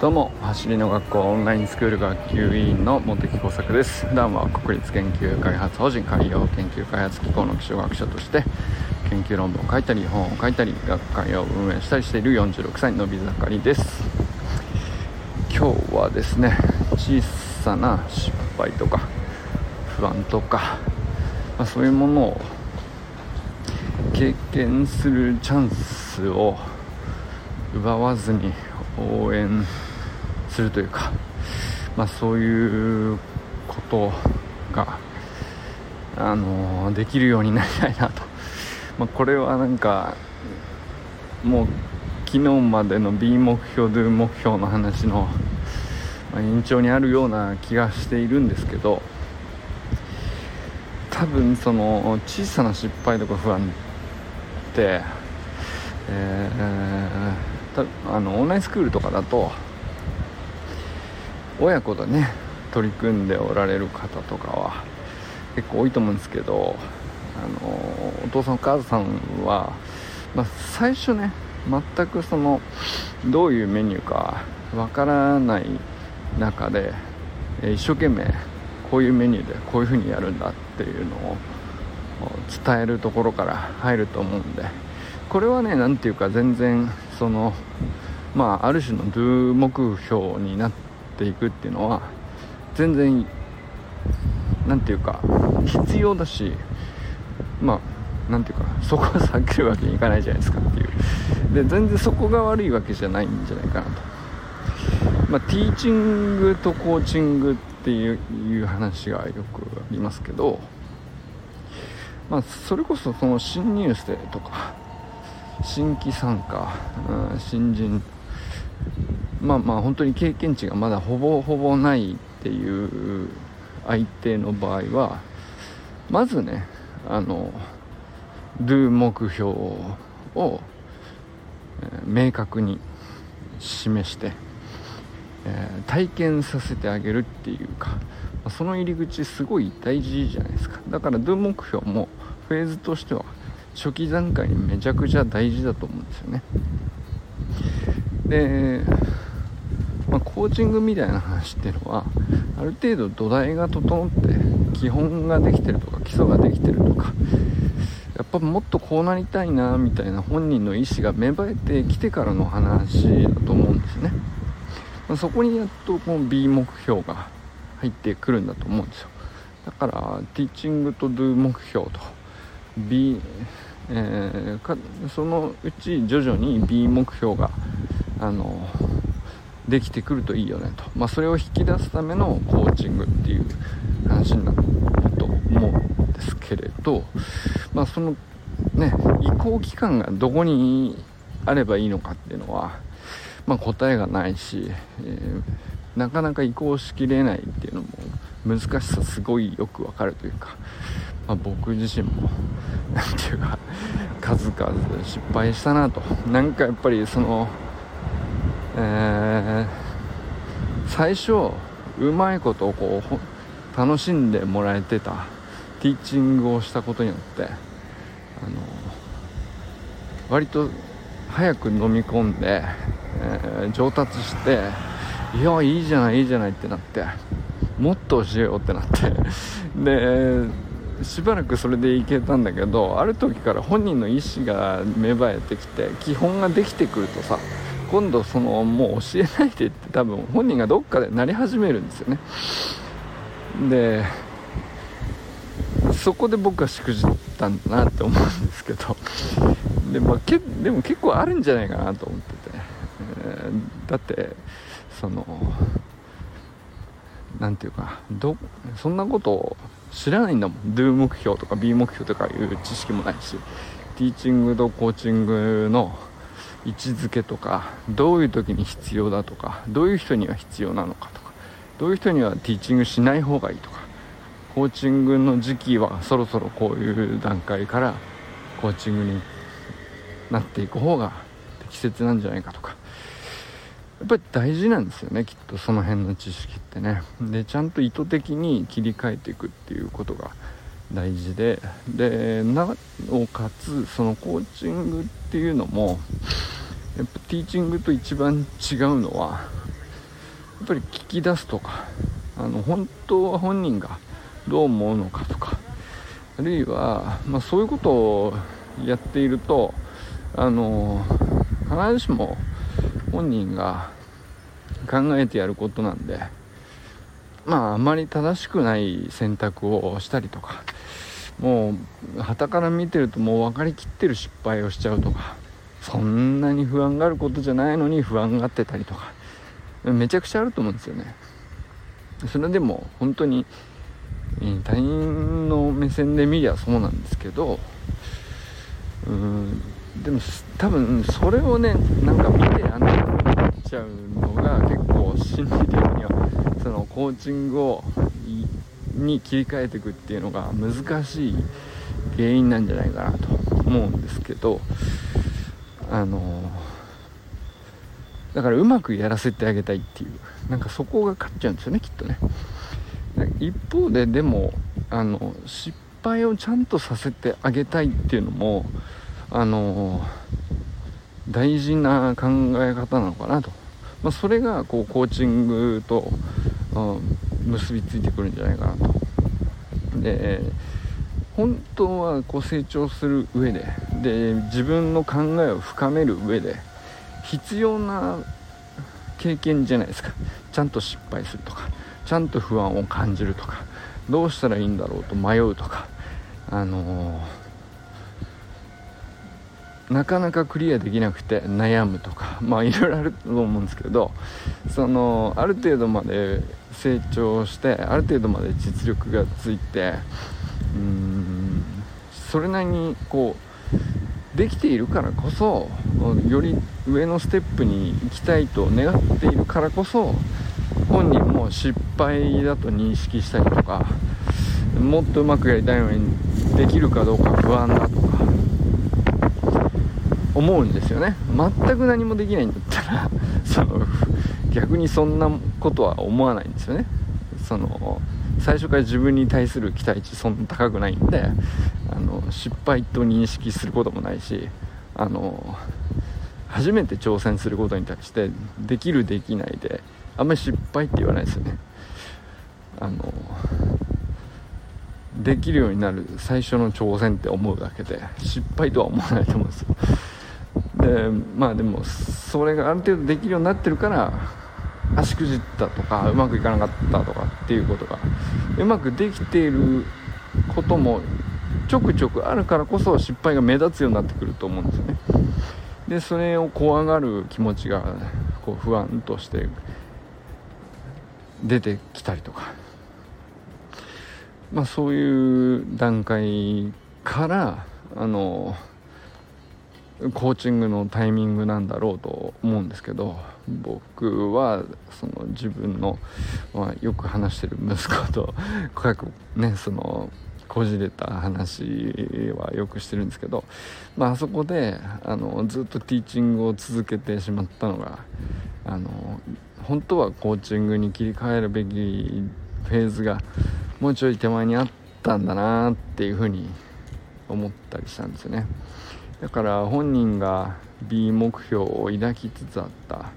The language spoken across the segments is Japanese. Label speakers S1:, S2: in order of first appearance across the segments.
S1: どうも走りの学校オンラインスクール学級委員の茂木耕作です。普段は国立研究開発法人海洋研究開発機構の気象学者として研究論文を書いたり本を書いたり学会を運営したりしている46歳のび盛りです。今日はですね小さな失敗とか不安とか、まあ、そういうものを経験するチャンスを奪わずに応援するというか、まあ、そういうことが、あのできるようになりたいなと、まあ、これはなんかもう昨日までの B 目標 Do 目標の話の、ま延長にあるような気がしているんですけど多分その小さな失敗とか不安って、えー、あのオンラインスクールとかだと親子でね取り組んでおられる方とかは結構多いと思うんですけどあのお父さんお母さんは、まあ、最初ね全くそのどういうメニューかわからない中で一生懸命こういうメニューでこういう風にやるんだっていうのを伝えるところから入ると思うんでこれはね何ていうか全然そのまあある種の Do 目標になっていくっていうのは全然何て言うか必要だしまあ何て言うかそこは避けるわけにいかないじゃないですかっていう。で全然そこが悪いわけじゃないんじゃないかなと。まあティーチングとコーチングっていう話がよくありますけどまあそれこそその新入生とか新規参加、うん、新人。まあまあ本当に経験値がまだほぼほぼないっていう相手の場合はまずねあの Do 目標を、明確に示して、えー、体験させてあげるっていうかその入り口すごい大事じゃないですか。だから Do 目標もフェーズとしては初期段階にめちゃくちゃ大事だと思うんですよね。でまあ、コーチングみたいな話っていうのはある程度土台が整って基本ができてるとか基礎ができてるとかやっぱもっとこうなりたいなみたいな本人の意思が芽生えてきてからの話だと思うんですね、まあ、そこにやっとこの B 目標が入ってくるんだと思うんですよ。だからティーチングと Do 目標と。B、えー、そのうち徐々に B 目標があのできてくるといいよねと、まあ、それを引き出すためのコーチングっていう話になると思うんですけれど、まあ、そのね移行期間がどこにあればいいのかっていうのは、まあ、答えがないし、えー、なかなか移行しきれないっていうのも難しさすごいよくわかるというか、まあ、僕自身も 何て言うか数々失敗したなと。なんかやっぱりそのえー、最初うまいことをこう楽しんでもらえてたティーチングをしたことによってあの割と早く飲み込んで、えー、上達していやいいじゃないいいじゃないってなってもっと教えようってなってでしばらくそれでいけたんだけどある時から本人の意思が芽生えてきて基本ができてくるとさ今度そのもう教えないでって多分本人がどっかでなり始めるんですよね。でそこで僕はしくじったんだなって思うんですけどで,、まあ、けでも結構あるんじゃないかなと思ってて、えー、だってその何て言うかどそんなことを知らないんだもん。Do 目標とか B 目標とかいう知識もないしティーチングとコーチングの位置づけとかどういう時に必要だとかどういう人には必要なのかとかどういう人にはティーチングしない方がいいとかコーチングの時期はそろそろこういう段階からコーチングになっていく方が適切なんじゃないかとかやっぱり大事なんですよねきっとその辺の知識ってね。でちゃんと意図的に切り替えていくっていうことが大事で。でなおかつそのコーチングっていうのもやっぱティーチングと一番違うのはやっぱり聞き出すとかあの本当は本人がどう思うのかとかあるいは、まあ、そういうことをやっているとあの必ずしも本人が考えてやることなんでまああまり正しくない選択をしたりとかもう旗から見てるともう分かりきってる失敗をしちゃうとかそんなに不安があることじゃないのに不安がってたりとかめちゃくちゃあると思うんですよね。それでも本当に他人の目線で見りゃそうなんですけどうんでも多分それをねなんか見てやんなっちゃうのが結構心理的にはそのコーチングをに切り替えていくっていうのが難しい原因なんじゃないかなと思うんですけどあのだからうまくやらせてあげたいっていうなんかそこが勝っちゃうんですよねきっとね。一方ででもあの失敗をちゃんとさせてあげたいっていうのもあの大事な考え方なのかなと、まあ、それがこうコーチングと、うん、結びついてくるんじゃないかなと。で本当はこう成長する上でで自分の考えを深める上で必要な経験じゃないですか。ちゃんと失敗するとかちゃんと不安を感じるとかどうしたらいいんだろうと迷うとかあのー、なかなかクリアできなくて悩むとか まあいろいろあると思うんですけどそのある程度まで成長してある程度まで実力がついてうーんそれなりにこうできているからこそより上のステップに行きたいと願っているからこそ本人も失敗だと認識したりとかもっとうまくやりたいのにできるかどうか不安だとか思うんですよね。全く何もできないんだったら その逆にそんなことは思わないんですよね。その最初から自分に対する期待値そんな高くないんであの失敗と認識することもないしあの初めて挑戦することに対してできるできないであんまり失敗って言わないですよね。あのできるようになる最初の挑戦って思うだけで失敗とは思わないと思うんですよ。でまあでもそれがある程度できるようになってるから足くじったとかうまくいかなかったとかっていうことがうまくできていることもちょくちょくあるからこそ失敗が目立つようになってくると思うんですよね。でそれを怖がる気持ちがこう不安として出てきたりとか。まあそういう段階からあのコーチングのタイミングなんだろうと思うんですけど僕はその自分の、まあ、よく話してる息子と深くねそのこじれた話はよくしてるんですけど、まあ、あそこであのずっとティーチングを続けてしまったのがあの本当はコーチングに切り替えるべきフェーズがもうちょい手前にあったんだなっていうふうに思ったりしたんですよね。だから本人が B 目標を抱きつつあった。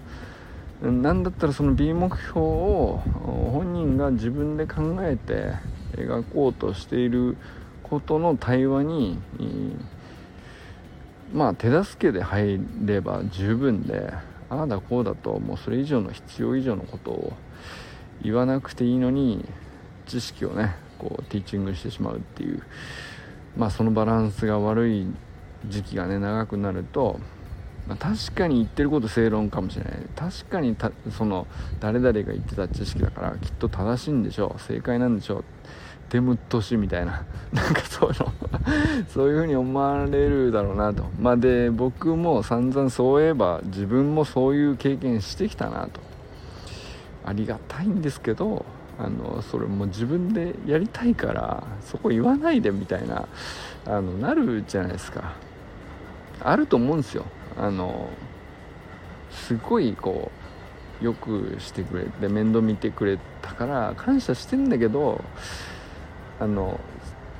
S1: なんだったらその B 目標を本人が自分で考えて描こうとしていることの対話にまあ手助けで入れば十分でああだこうだともうそれ以上の必要以上のことを言わなくていいのに知識をねこうティーチングしてしまうっていうまあそのバランスが悪い時期がね長くなると、まあ、確かに言ってること正論かもしれない。確かにその誰々が言ってた知識だからきっと正しいんでしょう。正解なんでしょう。デム年みたいな。なんかそういうのそういう風に思われるだろうなと。まあで僕も散々そういえば自分もそういう経験してきたなと。ありがたいんですけどあのそれも自分でやりたいからそこ言わないでみたいなあのなるじゃないですか。あると思うんですよ。あのすごいこうよくしてくれて面倒見てくれたから感謝してんだけどあの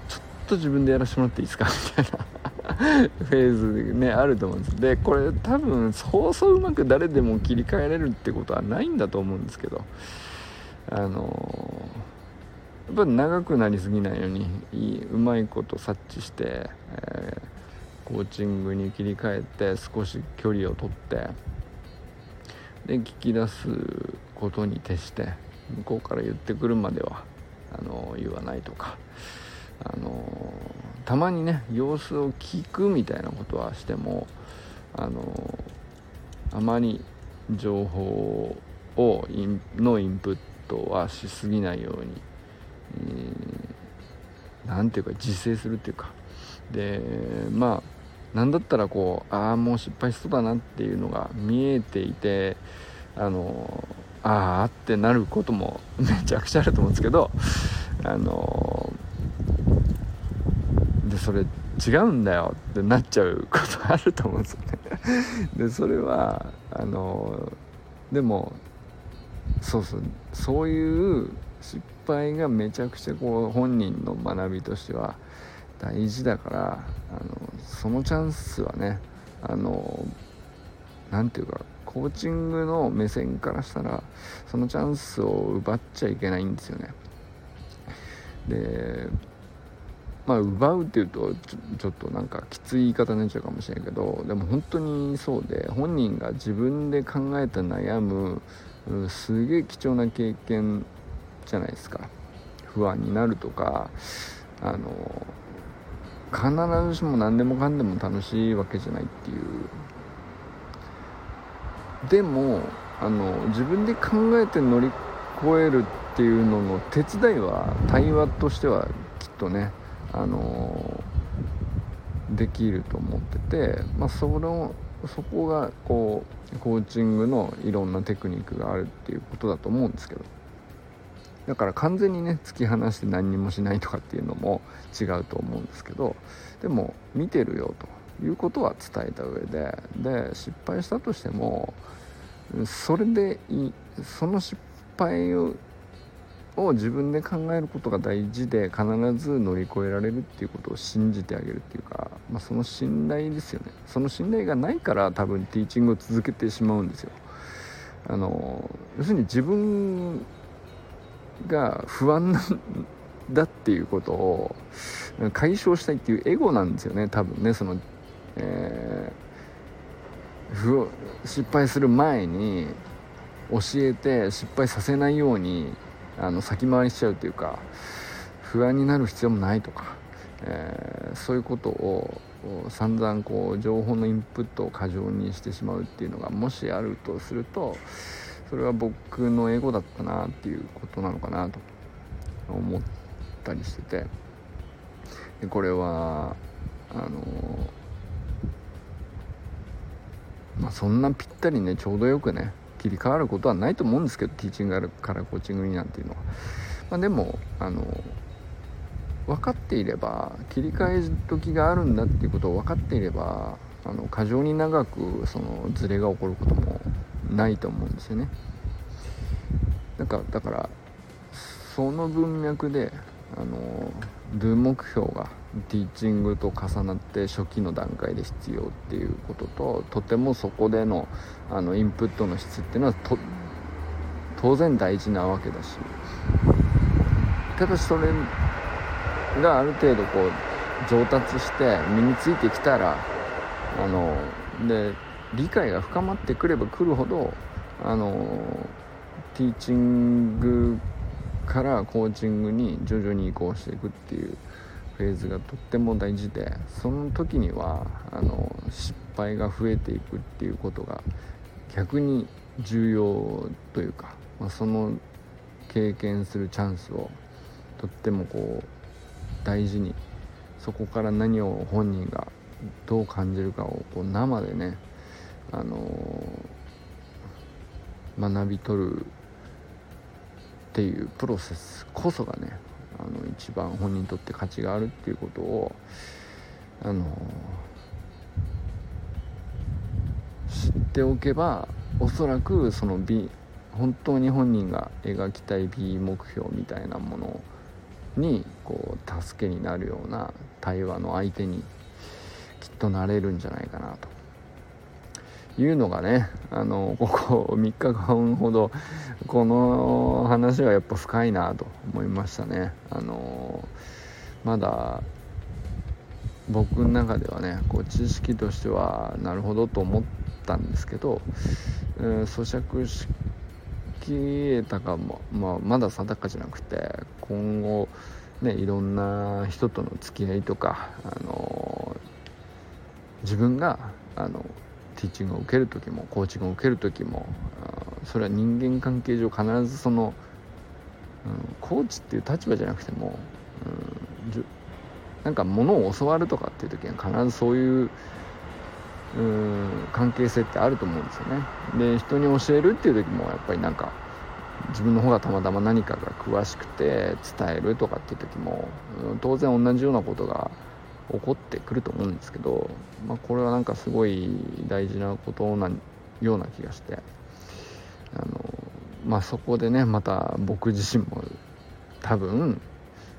S1: ちょっと自分でやらせてもらっていいですか？みたいな フェーズねあると思うんですでこれ多分そうそううまく誰でも切り替えれるってことはないんだと思うんですけどあのやっぱ長くなりすぎないようにいいうまいこと察知して、え、コーチングに切り替えて少し距離をとってで聞き出すことに徹して向こうから言ってくるまではあの言わないとかあのたまにね様子を聞くみたいなことはしてもあのあまり情報をインのインプットはしすぎないように何、ていうか自制するっていうか。でまあ何だったらこうああもう失敗しそうだなっていうのが見えていてあのああってなることも めちゃくちゃあると思うんですけどあのでそれ違うんだよってなっちゃうことあると思うんですよね。でそれはあのでもそうそうそういう失敗がめちゃくちゃこう本人の学びとしては大事だからあのそのチャンスはねあの何て言うかコーチングの目線からしたらそのチャンスを奪っちゃいけないんですよね。でまあ奪うっていうとちょっとなんかきつい言い方になっちゃうかもしれないけどでも本当にそうで本人が自分で考えた悩むすげえ貴重な経験じゃないですか。不安になるとかあの必ずしも何でもかんでも楽しいわけじゃないっていう。でもあの自分で考えて乗り越えるっていうのの手伝いは対話としてはきっとねあのできると思ってて、まあ、そのそこがこうコーチングのいろんなテクニックがあるっていうことだと思うんですけど。だから完全にね突き放して何にもしないとかっていうのも違うと思うんですけどでも見てるよということは伝えた上でで失敗したとしてもそれでいいその失敗を自分で考えることが大事で必ず乗り越えられるっていうことを信じてあげるっていうか、まあ、その信頼ですよね。その信頼がないから多分ティーチングを続けてしまうんですよ。あの要するに自分が不安なんだっていうことを解消したいっていうエゴなんですよね多分ねその、えー、失敗する前に教えて失敗させないようにあの先回りしちゃうというか不安になる必要もないとか、えー、そういうことを散々こう情報のインプットを過剰にしてしまうっていうのがもしあるとするとそれは僕のエゴだったなっていうことなのかなと思ったりしてて。でこれはあのまあそんなぴったりねちょうどよくね切り替わることはないと思うんですけどティーチングあるからコーチングになんていうのは、まあ、でもあの分かっていれば切り替え時があるんだっていうことを分かっていればあの過剰に長くそのズレが起こることもないと思うんですよね。なんかだからその文脈であの Do 目標がティーチングと重なって初期の段階で必要っていうことととてもそこでのあのインプットの質っていうのは当然大事なわけだしただしそれがある程度こう上達して身についてきたらあので理解が深まってくればくるほどあのティーチングからコーチングに徐々に移行していくっていうフェーズがとっても大事でその時にはあの失敗が増えていくっていうことが逆に重要というか、まあ、その経験するチャンスをとってもこう大事にそこから何を本人がどう感じるかをこう生でね、あの、学び取るっていうプロセスこそがねあの一番本人にとって価値があるっていうことをあの知っておけばおそらくその美本当に本人が描きたい美目標みたいなものにこう助けになるような対話の相手にきっとなれるんじゃないかなと。いうのがねあのここ3日間ほどこの話はやっぱ深いなと思いましたね。あのまだ僕の中ではねこう知識としてはなるほどと思ったんですけど、えー、咀嚼しきれたかも、まあ、まだ定かじゃなくて今後ねいろんな人との付き合いとか、あの、自分があのティーチングを受ける時もコーチングを受ける時もそれは人間関係上必ずその、うん、コーチっていう立場じゃなくても、うん、なんか物を教わるとかっていう時は必ずそういううん関係性ってあると思うんですよね。で人に教えるっていう時もやっぱりなんか自分の方がたまたま何かが詳しくて伝えるとかっていう時も、うん、当然同じようなことが起こってくると思うんですけど、まあ、これはなんかすごい大事なことなような気がしてあの、まあ、そこでねまた僕自身も多分、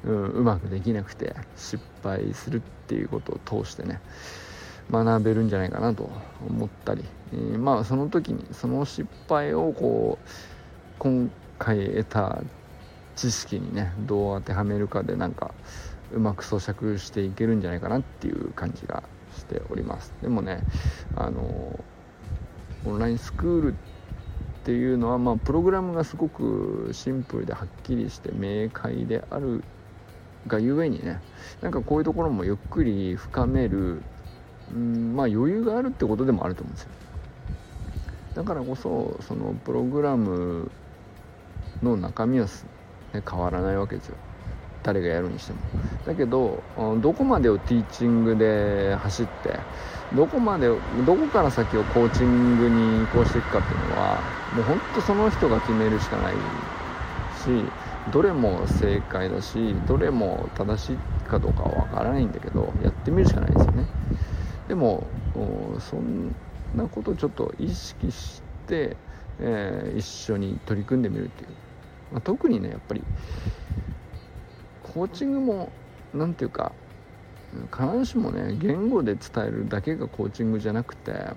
S1: うん、うまくできなくて失敗するっていうことを通してね学べるんじゃないかなと思ったり、えー、まあその時にその失敗をこう今回得た知識にねどう当てはめるかでなんかうまく咀嚼していけるんじゃないかなっていう感じがしております。でもねあのオンラインスクールっていうのは、まあ、プログラムがすごくシンプルではっきりして明快であるがゆえにねなんかこういうところもゆっくり深めるうんまあ余裕があるってことでもあると思うんですよ。だからこそそのプログラムの中身は、ね、変わらないわけですよ。誰がやるにしても。だけどどこまでをティーチングで走ってどこまでどこから先をコーチングに移行していくかっていうのはもうほんとその人が決めるしかないしどれも正解だしどれも正しいかどうかはわからないんだけどやってみるしかないですよね。でもそんなことをちょっと意識して、えー、一緒に取り組んでみるっていう、まあ、特にねやっぱりコーチングも何て言うか必ずしもね言語で伝えるだけがコーチングじゃなくてや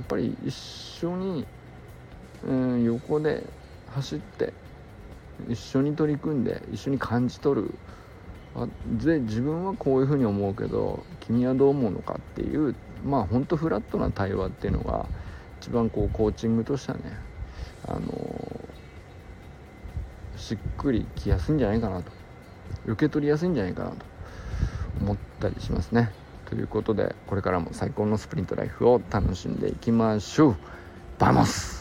S1: っぱり一緒に、うん、横で走って一緒に取り組んで一緒に感じ取る。あで自分はこういうふうに思うけど君はどう思うのかっていうまあほんとフラットな対話っていうのが一番こうコーチングとしてはねあの、しっくりきやすいんじゃないかなと。受け取りやすいんじゃないかなと思ったりしますね。ということでこれからも最高のスプリントライフを楽しんでいきましょう。バモス!